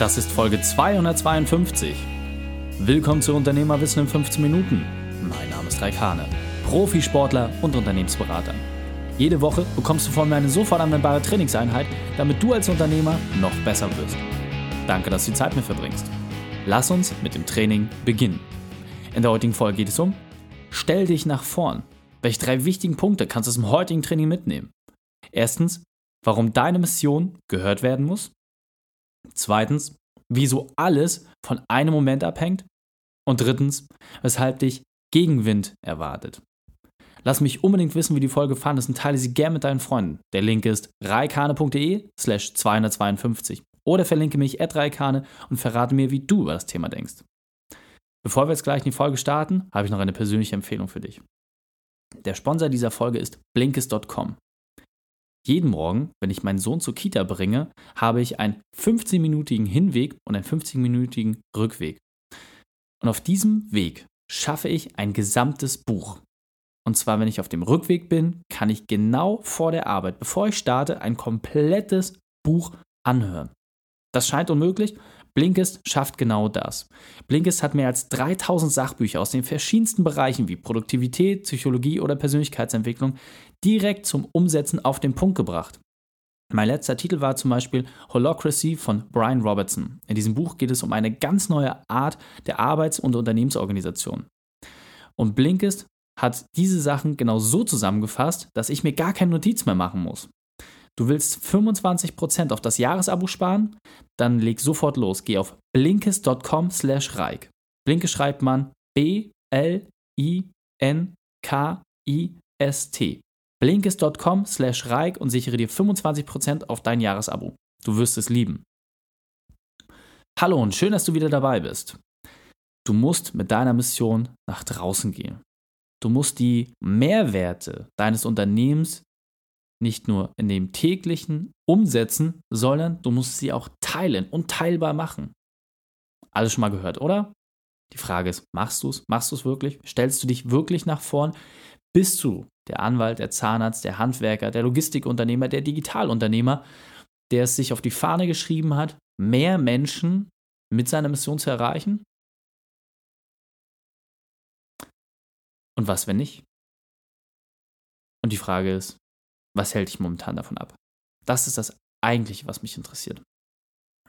Das ist Folge 252. Willkommen zu Unternehmerwissen in 15 Minuten. Mein Name ist Raik Hane, Profisportler und Unternehmensberater. Jede Woche bekommst du von mir eine sofort anwendbare Trainingseinheit, damit du als Unternehmer noch besser wirst. Danke, dass du die Zeit mit verbringst. Lass uns mit dem Training beginnen. In der heutigen Folge geht es um Stell dich nach vorn. Welche drei wichtigen Punkte kannst du aus dem heutigen Training mitnehmen? Erstens, warum deine Mission gehört werden muss. Zweitens, wieso alles von einem Moment abhängt. Und drittens, weshalb dich Gegenwind erwartet. Lass mich unbedingt wissen, wie die Folge fandest und teile sie gern mit deinen Freunden. Der Link ist reikane.de slash 252 oder verlinke mich at reikane und verrate mir, wie du über das Thema denkst. Bevor wir jetzt gleich in die Folge starten, habe ich noch eine persönliche Empfehlung für dich. Der Sponsor dieser Folge ist blinkist.com. Jeden Morgen, wenn ich meinen Sohn zur Kita bringe, habe ich einen 15-minütigen Hinweg und einen 15-minütigen Rückweg. Und auf diesem Weg schaffe ich ein gesamtes Buch. Und zwar, wenn ich auf dem Rückweg bin, kann ich genau vor der Arbeit, bevor ich starte, ein komplettes Buch anhören. Das scheint unmöglich, Blinkist schafft genau das. Blinkist hat mehr als 3000 Sachbücher aus den verschiedensten Bereichen wie Produktivität, Psychologie oder Persönlichkeitsentwicklung direkt zum Umsetzen auf den Punkt gebracht. Mein letzter Titel war zum Beispiel Holocracy von Brian Robertson. In diesem Buch geht es um eine ganz neue Art der Arbeits- und Unternehmensorganisation. Und Blinkist hat diese Sachen genau so zusammengefasst, dass ich mir gar keine Notiz mehr machen muss. Du willst 25% auf das Jahresabo sparen? Dann leg sofort los. Geh auf blinkist.com slash reik. Blinke schreibt man B-L-I-N-K-I-S-T. Blinkist.com slash reik und sichere dir 25% auf dein Jahresabo. Du wirst es lieben. Hallo und schön, dass du wieder dabei bist. Du musst mit deiner Mission nach draußen gehen. Du musst die Mehrwerte deines Unternehmens nicht nur in dem täglichen umsetzen, sondern du musst sie auch teilen und teilbar machen. Alles schon mal gehört, oder? Die Frage ist, machst du es? Machst du es wirklich? Stellst du dich wirklich nach vorn? Bist du der Anwalt, der Zahnarzt, der Handwerker, der Logistikunternehmer, der Digitalunternehmer, der es sich auf die Fahne geschrieben hat, mehr Menschen mit seiner Mission zu erreichen? Und was, wenn nicht? Und die Frage ist, was hält dich momentan davon ab? Das ist das eigentliche, was mich interessiert.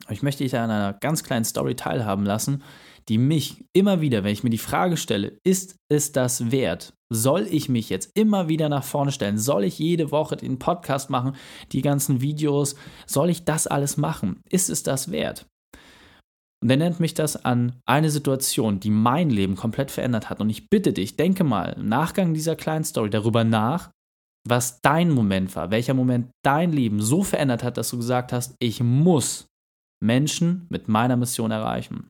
Ich möchte dich an einer ganz kleinen Story teilhaben lassen, die mich immer wieder, wenn ich mir die Frage stelle, ist es das wert? Soll ich mich jetzt immer wieder nach vorne stellen? Soll ich jede Woche den Podcast machen, die ganzen Videos? Soll ich das alles machen? Ist es das wert? Und er nennt mich das an eine Situation, die mein Leben komplett verändert hat. Und ich bitte dich, denke mal im Nachgang dieser kleinen Story darüber nach, was dein Moment war, welcher Moment dein Leben so verändert hat, dass du gesagt hast, ich muss Menschen mit meiner Mission erreichen.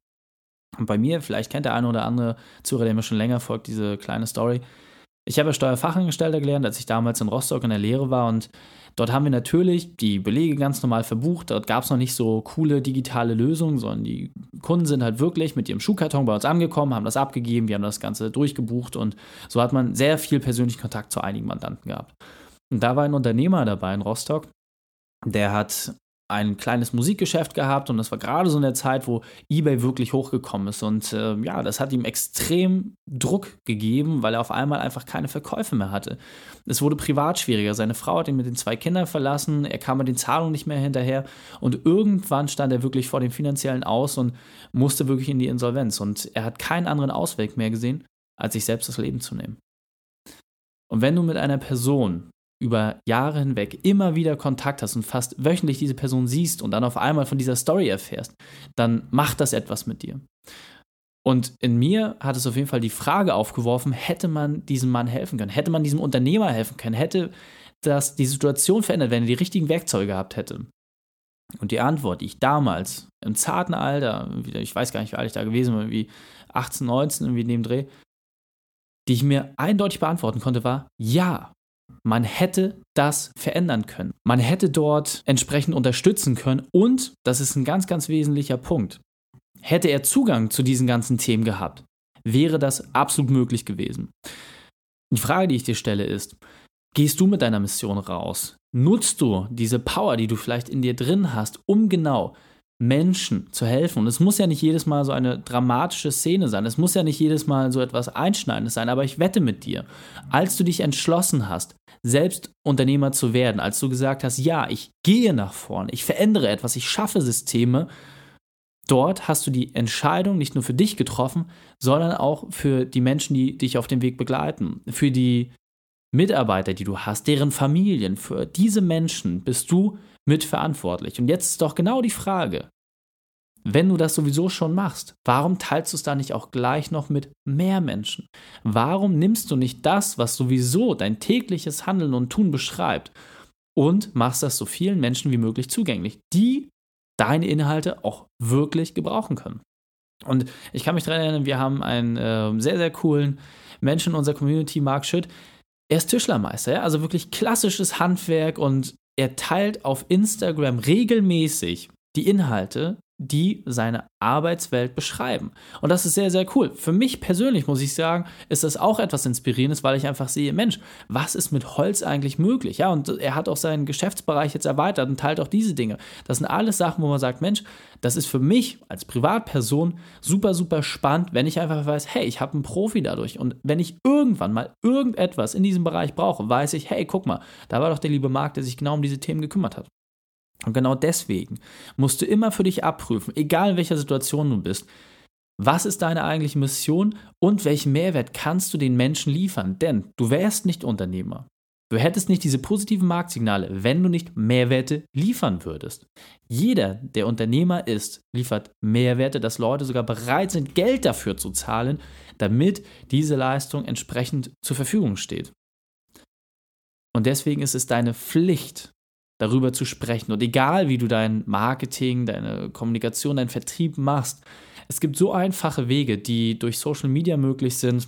Und bei mir, vielleicht kennt der eine oder andere Zuhörer, der mir schon länger folgt, diese kleine Story. Ich habe Steuerfachangestellter gelernt, als ich damals in Rostock in der Lehre war und Dort haben wir natürlich die Belege ganz normal verbucht. Dort gab es noch nicht so coole digitale Lösungen, sondern die Kunden sind halt wirklich mit ihrem Schuhkarton bei uns angekommen, haben das abgegeben, wir haben das Ganze durchgebucht und so hat man sehr viel persönlichen Kontakt zu einigen Mandanten gehabt. Und da war ein Unternehmer dabei in Rostock, der hat ein kleines Musikgeschäft gehabt und das war gerade so in der Zeit, wo eBay wirklich hochgekommen ist. Und äh, ja, das hat ihm extrem Druck gegeben, weil er auf einmal einfach keine Verkäufe mehr hatte. Es wurde privat schwieriger. Seine Frau hat ihn mit den zwei Kindern verlassen, er kam mit den Zahlungen nicht mehr hinterher und irgendwann stand er wirklich vor dem finanziellen Aus und musste wirklich in die Insolvenz. Und er hat keinen anderen Ausweg mehr gesehen, als sich selbst das Leben zu nehmen. Und wenn du mit einer Person über Jahre hinweg immer wieder Kontakt hast und fast wöchentlich diese Person siehst und dann auf einmal von dieser Story erfährst, dann macht das etwas mit dir. Und in mir hat es auf jeden Fall die Frage aufgeworfen, hätte man diesem Mann helfen können, hätte man diesem Unternehmer helfen können, hätte das die Situation verändert, wenn er die richtigen Werkzeuge gehabt hätte. Und die Antwort, die ich damals im zarten Alter, ich weiß gar nicht, wie alt ich da gewesen bin, wie 18, 19, irgendwie in dem Dreh, die ich mir eindeutig beantworten konnte, war ja. Man hätte das verändern können. Man hätte dort entsprechend unterstützen können und, das ist ein ganz, ganz wesentlicher Punkt, hätte er Zugang zu diesen ganzen Themen gehabt, wäre das absolut möglich gewesen. Die Frage, die ich dir stelle, ist, gehst du mit deiner Mission raus? Nutzt du diese Power, die du vielleicht in dir drin hast, um genau Menschen zu helfen. Und es muss ja nicht jedes Mal so eine dramatische Szene sein. Es muss ja nicht jedes Mal so etwas Einschneidendes sein. Aber ich wette mit dir, als du dich entschlossen hast, selbst Unternehmer zu werden, als du gesagt hast, ja, ich gehe nach vorne, ich verändere etwas, ich schaffe Systeme, dort hast du die Entscheidung nicht nur für dich getroffen, sondern auch für die Menschen, die dich auf dem Weg begleiten, für die Mitarbeiter, die du hast, deren Familien, für diese Menschen bist du mitverantwortlich. Und jetzt ist doch genau die Frage, wenn du das sowieso schon machst, warum teilst du es da nicht auch gleich noch mit mehr Menschen? Warum nimmst du nicht das, was sowieso dein tägliches Handeln und Tun beschreibt und machst das so vielen Menschen wie möglich zugänglich, die deine Inhalte auch wirklich gebrauchen können? Und ich kann mich daran erinnern, wir haben einen äh, sehr, sehr coolen Menschen in unserer Community, Mark Schütt, er ist Tischlermeister, ja? also wirklich klassisches Handwerk und er teilt auf Instagram regelmäßig die Inhalte, die seine Arbeitswelt beschreiben. Und das ist sehr, sehr cool. Für mich persönlich muss ich sagen, ist das auch etwas Inspirierendes, weil ich einfach sehe, Mensch, was ist mit Holz eigentlich möglich? Ja, und er hat auch seinen Geschäftsbereich jetzt erweitert und teilt auch diese Dinge. Das sind alles Sachen, wo man sagt, Mensch, das ist für mich als Privatperson super, super spannend, wenn ich einfach weiß, hey, ich habe einen Profi dadurch. Und wenn ich irgendwann mal irgendetwas in diesem Bereich brauche, weiß ich, hey, guck mal, da war doch der liebe Marc, der sich genau um diese Themen gekümmert hat. Und genau deswegen musst du immer für dich abprüfen, egal in welcher Situation du bist, was ist deine eigentliche Mission und welchen Mehrwert kannst du den Menschen liefern? Denn du wärst nicht Unternehmer. Du hättest nicht diese positiven Marktsignale, wenn du nicht Mehrwerte liefern würdest. Jeder, der Unternehmer ist, liefert Mehrwerte, dass Leute sogar bereit sind, Geld dafür zu zahlen, damit diese Leistung entsprechend zur Verfügung steht. Und deswegen ist es deine Pflicht, darüber zu sprechen. Und egal, wie du dein Marketing, deine Kommunikation, deinen Vertrieb machst, es gibt so einfache Wege, die durch Social Media möglich sind,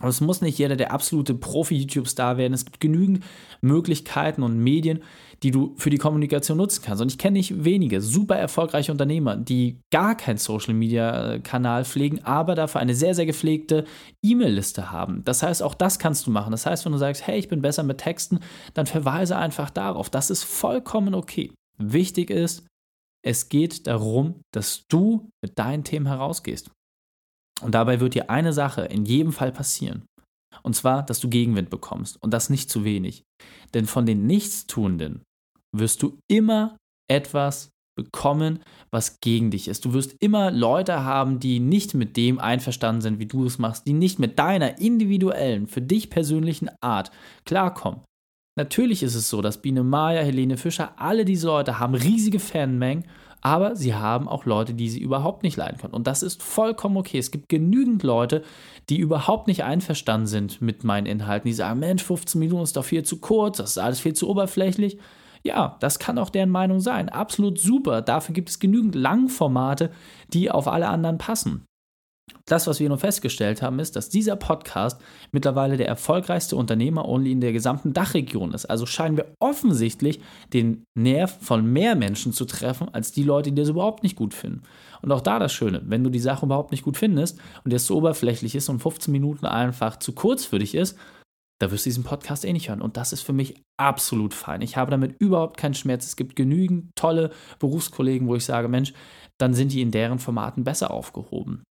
aber es muss nicht jeder der absolute Profi-YouTube-Star werden. Es gibt genügend Möglichkeiten und Medien, die du für die Kommunikation nutzen kannst. Und ich kenne nicht wenige super erfolgreiche Unternehmer, die gar keinen Social-Media-Kanal pflegen, aber dafür eine sehr, sehr gepflegte E-Mail-Liste haben. Das heißt, auch das kannst du machen. Das heißt, wenn du sagst, hey, ich bin besser mit Texten, dann verweise einfach darauf. Das ist vollkommen okay. Wichtig ist, es geht darum, dass du mit deinen Themen herausgehst. Und dabei wird dir eine Sache in jedem Fall passieren. Und zwar, dass du Gegenwind bekommst. Und das nicht zu wenig. Denn von den Nichtstuenden wirst du immer etwas bekommen, was gegen dich ist. Du wirst immer Leute haben, die nicht mit dem einverstanden sind, wie du es machst, die nicht mit deiner individuellen, für dich persönlichen Art klarkommen. Natürlich ist es so, dass Biene Maya, Helene Fischer, alle diese Leute haben riesige Fanmengen aber sie haben auch Leute, die sie überhaupt nicht leiden können. Und das ist vollkommen okay. Es gibt genügend Leute, die überhaupt nicht einverstanden sind mit meinen Inhalten, die sagen, Mensch, 15 Minuten ist doch viel zu kurz, das ist alles viel zu oberflächlich. Ja, das kann auch deren Meinung sein. Absolut super. Dafür gibt es genügend Langformate, die auf alle anderen passen. Das, was wir nun festgestellt haben, ist, dass dieser Podcast mittlerweile der erfolgreichste Unternehmer-Only in der gesamten Dachregion ist. Also scheinen wir offensichtlich den Nerv von mehr Menschen zu treffen, als die Leute, die das überhaupt nicht gut finden. Und auch da das Schöne, wenn du die Sache überhaupt nicht gut findest und der so oberflächlich ist und 15 Minuten einfach zu kurz für dich ist, da wirst du diesen Podcast eh nicht hören. Und das ist für mich absolut fein. Ich habe damit überhaupt keinen Schmerz. Es gibt genügend tolle Berufskollegen, wo ich sage, Mensch, dann sind die in deren Formaten besser aufgehoben.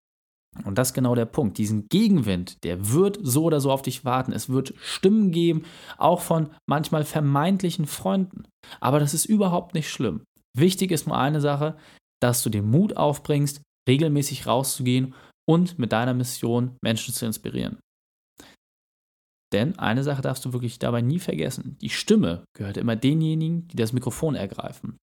Und das ist genau der Punkt. Diesen Gegenwind, der wird so oder so auf dich warten. Es wird Stimmen geben, auch von manchmal vermeintlichen Freunden. Aber das ist überhaupt nicht schlimm. Wichtig ist nur eine Sache, dass du den Mut aufbringst, regelmäßig rauszugehen und mit deiner Mission Menschen zu inspirieren. Denn eine Sache darfst du wirklich dabei nie vergessen. Die Stimme gehört immer denjenigen, die das Mikrofon ergreifen.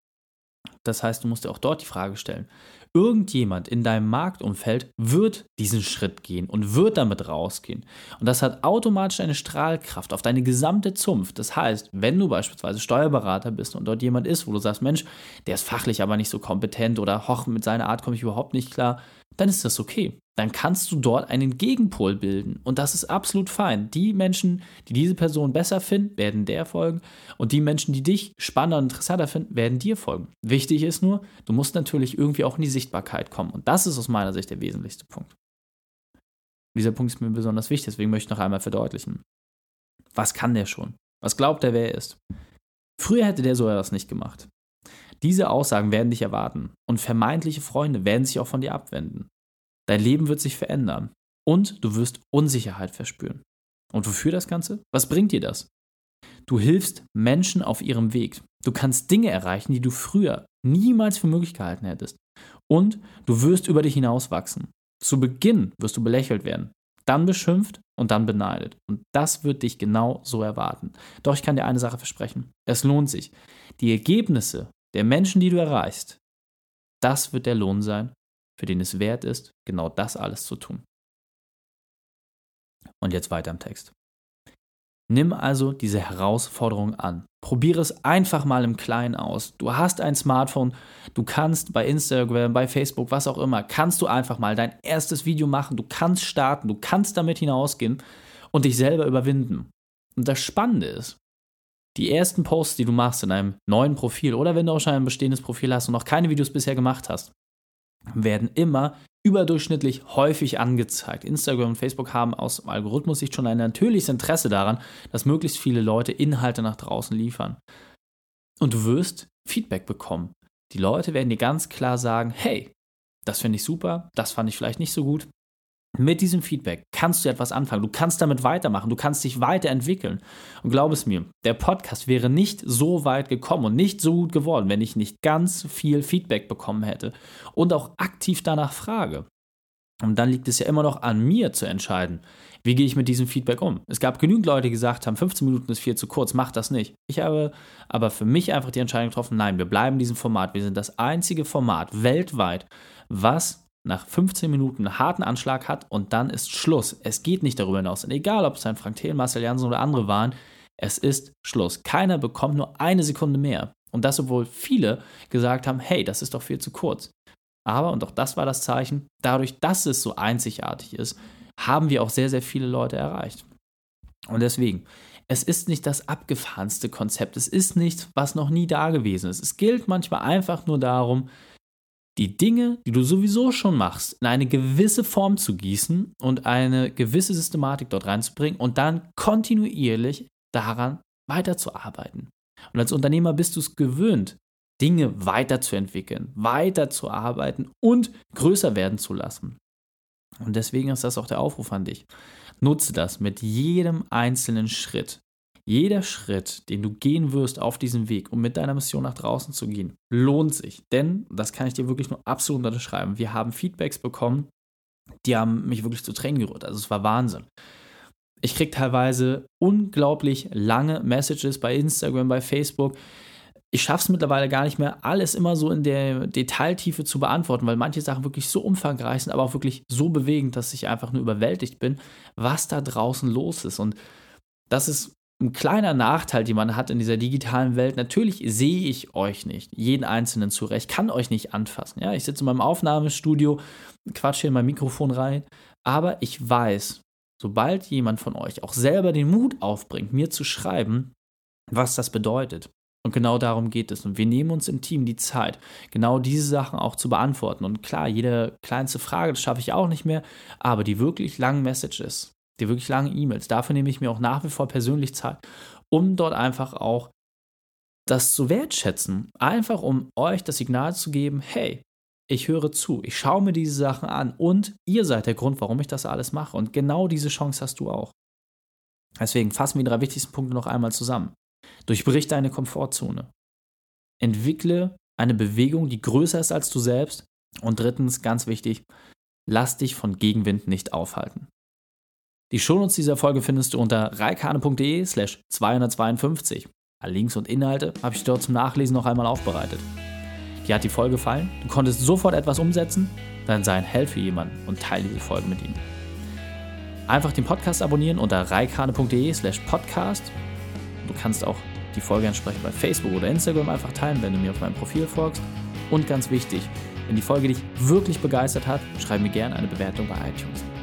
Das heißt, du musst dir auch dort die Frage stellen, irgendjemand in deinem Marktumfeld wird diesen Schritt gehen und wird damit rausgehen. Und das hat automatisch eine Strahlkraft auf deine gesamte Zunft. Das heißt, wenn du beispielsweise Steuerberater bist und dort jemand ist, wo du sagst, Mensch, der ist fachlich aber nicht so kompetent oder hoch, mit seiner Art komme ich überhaupt nicht klar, dann ist das okay. Dann kannst du dort einen Gegenpol bilden. Und das ist absolut fein. Die Menschen, die diese Person besser finden, werden der folgen. Und die Menschen, die dich spannender und interessanter finden, werden dir folgen. Wichtig ist nur, du musst natürlich irgendwie auch in die Sichtbarkeit kommen. Und das ist aus meiner Sicht der wesentlichste Punkt. Dieser Punkt ist mir besonders wichtig, deswegen möchte ich noch einmal verdeutlichen. Was kann der schon? Was glaubt er, wer er ist? Früher hätte der so etwas nicht gemacht. Diese Aussagen werden dich erwarten und vermeintliche Freunde werden sich auch von dir abwenden. Dein Leben wird sich verändern und du wirst Unsicherheit verspüren. Und wofür das Ganze? Was bringt dir das? Du hilfst Menschen auf ihrem Weg. Du kannst Dinge erreichen, die du früher niemals für möglich gehalten hättest. Und du wirst über dich hinauswachsen. Zu Beginn wirst du belächelt werden, dann beschimpft und dann beneidet. Und das wird dich genau so erwarten. Doch ich kann dir eine Sache versprechen. Es lohnt sich. Die Ergebnisse der Menschen, die du erreichst, das wird der Lohn sein, für den es wert ist, genau das alles zu tun. Und jetzt weiter im Text. Nimm also diese Herausforderung an. Probiere es einfach mal im Kleinen aus. Du hast ein Smartphone, du kannst bei Instagram, bei Facebook, was auch immer, kannst du einfach mal dein erstes Video machen, du kannst starten, du kannst damit hinausgehen und dich selber überwinden. Und das Spannende ist, die ersten Posts, die du machst in einem neuen Profil oder wenn du auch schon ein bestehendes Profil hast und noch keine Videos bisher gemacht hast, werden immer überdurchschnittlich häufig angezeigt. Instagram und Facebook haben aus Algorithmus-Sicht schon ein natürliches Interesse daran, dass möglichst viele Leute Inhalte nach draußen liefern. Und du wirst Feedback bekommen. Die Leute werden dir ganz klar sagen, hey, das finde ich super, das fand ich vielleicht nicht so gut, mit diesem Feedback kannst du etwas anfangen. Du kannst damit weitermachen. Du kannst dich weiterentwickeln. Und glaub es mir, der Podcast wäre nicht so weit gekommen und nicht so gut geworden, wenn ich nicht ganz viel Feedback bekommen hätte und auch aktiv danach frage. Und dann liegt es ja immer noch an mir zu entscheiden, wie gehe ich mit diesem Feedback um. Es gab genügend Leute, die gesagt haben, 15 Minuten ist viel zu kurz, mach das nicht. Ich habe aber für mich einfach die Entscheidung getroffen, nein, wir bleiben in diesem Format. Wir sind das einzige Format weltweit, was nach 15 Minuten einen harten Anschlag hat und dann ist Schluss. Es geht nicht darüber hinaus. Und egal, ob es ein Frank Thiel, Marcel Janssen oder andere waren, es ist Schluss. Keiner bekommt nur eine Sekunde mehr. Und das, obwohl viele gesagt haben, hey, das ist doch viel zu kurz. Aber, und auch das war das Zeichen, dadurch, dass es so einzigartig ist, haben wir auch sehr, sehr viele Leute erreicht. Und deswegen, es ist nicht das abgefahrenste Konzept. Es ist nichts, was noch nie da gewesen ist. Es gilt manchmal einfach nur darum, die Dinge, die du sowieso schon machst, in eine gewisse Form zu gießen und eine gewisse Systematik dort reinzubringen und dann kontinuierlich daran weiterzuarbeiten. Und als Unternehmer bist du es gewöhnt, Dinge weiterzuentwickeln, weiterzuarbeiten und größer werden zu lassen. Und deswegen ist das auch der Aufruf an dich. Nutze das mit jedem einzelnen Schritt. Jeder Schritt, den du gehen wirst auf diesem Weg, um mit deiner Mission nach draußen zu gehen, lohnt sich. Denn, das kann ich dir wirklich nur absolut unterschreiben, wir haben Feedbacks bekommen, die haben mich wirklich zu Tränen gerührt. Also es war Wahnsinn. Ich kriege teilweise unglaublich lange Messages bei Instagram, bei Facebook. Ich schaffe es mittlerweile gar nicht mehr, alles immer so in der Detailtiefe zu beantworten, weil manche Sachen wirklich so umfangreich sind, aber auch wirklich so bewegend, dass ich einfach nur überwältigt bin, was da draußen los ist. Und das ist ein kleiner Nachteil, den man hat in dieser digitalen Welt. Natürlich sehe ich euch nicht, jeden Einzelnen zurecht, kann euch nicht anfassen. Ja, ich sitze in meinem Aufnahmestudio, quatsche in mein Mikrofon rein, aber ich weiß, sobald jemand von euch auch selber den Mut aufbringt, mir zu schreiben, was das bedeutet. Und genau darum geht es. Und wir nehmen uns im Team die Zeit, genau diese Sachen auch zu beantworten. Und klar, jede kleinste Frage, das schaffe ich auch nicht mehr, aber die wirklich langen Messages, die wirklich langen E-Mails. Dafür nehme ich mir auch nach wie vor persönlich Zeit, um dort einfach auch das zu wertschätzen. Einfach um euch das Signal zu geben, hey, ich höre zu, ich schaue mir diese Sachen an und ihr seid der Grund, warum ich das alles mache. Und genau diese Chance hast du auch. Deswegen fassen wir die drei wichtigsten Punkte noch einmal zusammen. Durchbrich deine Komfortzone. Entwickle eine Bewegung, die größer ist als du selbst. Und drittens, ganz wichtig, lass dich von Gegenwind nicht aufhalten. Die Shownotes dieser Folge findest du unter reikane.de slash 252. Alle Links und Inhalte habe ich dort zum Nachlesen noch einmal aufbereitet. Dir hat die Folge gefallen? Du konntest sofort etwas umsetzen? Dann sei ein Held für jemanden und teile diese Folge mit ihm. Einfach den Podcast abonnieren unter reikane.de slash podcast. Du kannst auch die Folge entsprechend bei Facebook oder Instagram einfach teilen, wenn du mir auf meinem Profil folgst. Und ganz wichtig, wenn die Folge dich wirklich begeistert hat, schreib mir gerne eine Bewertung bei iTunes.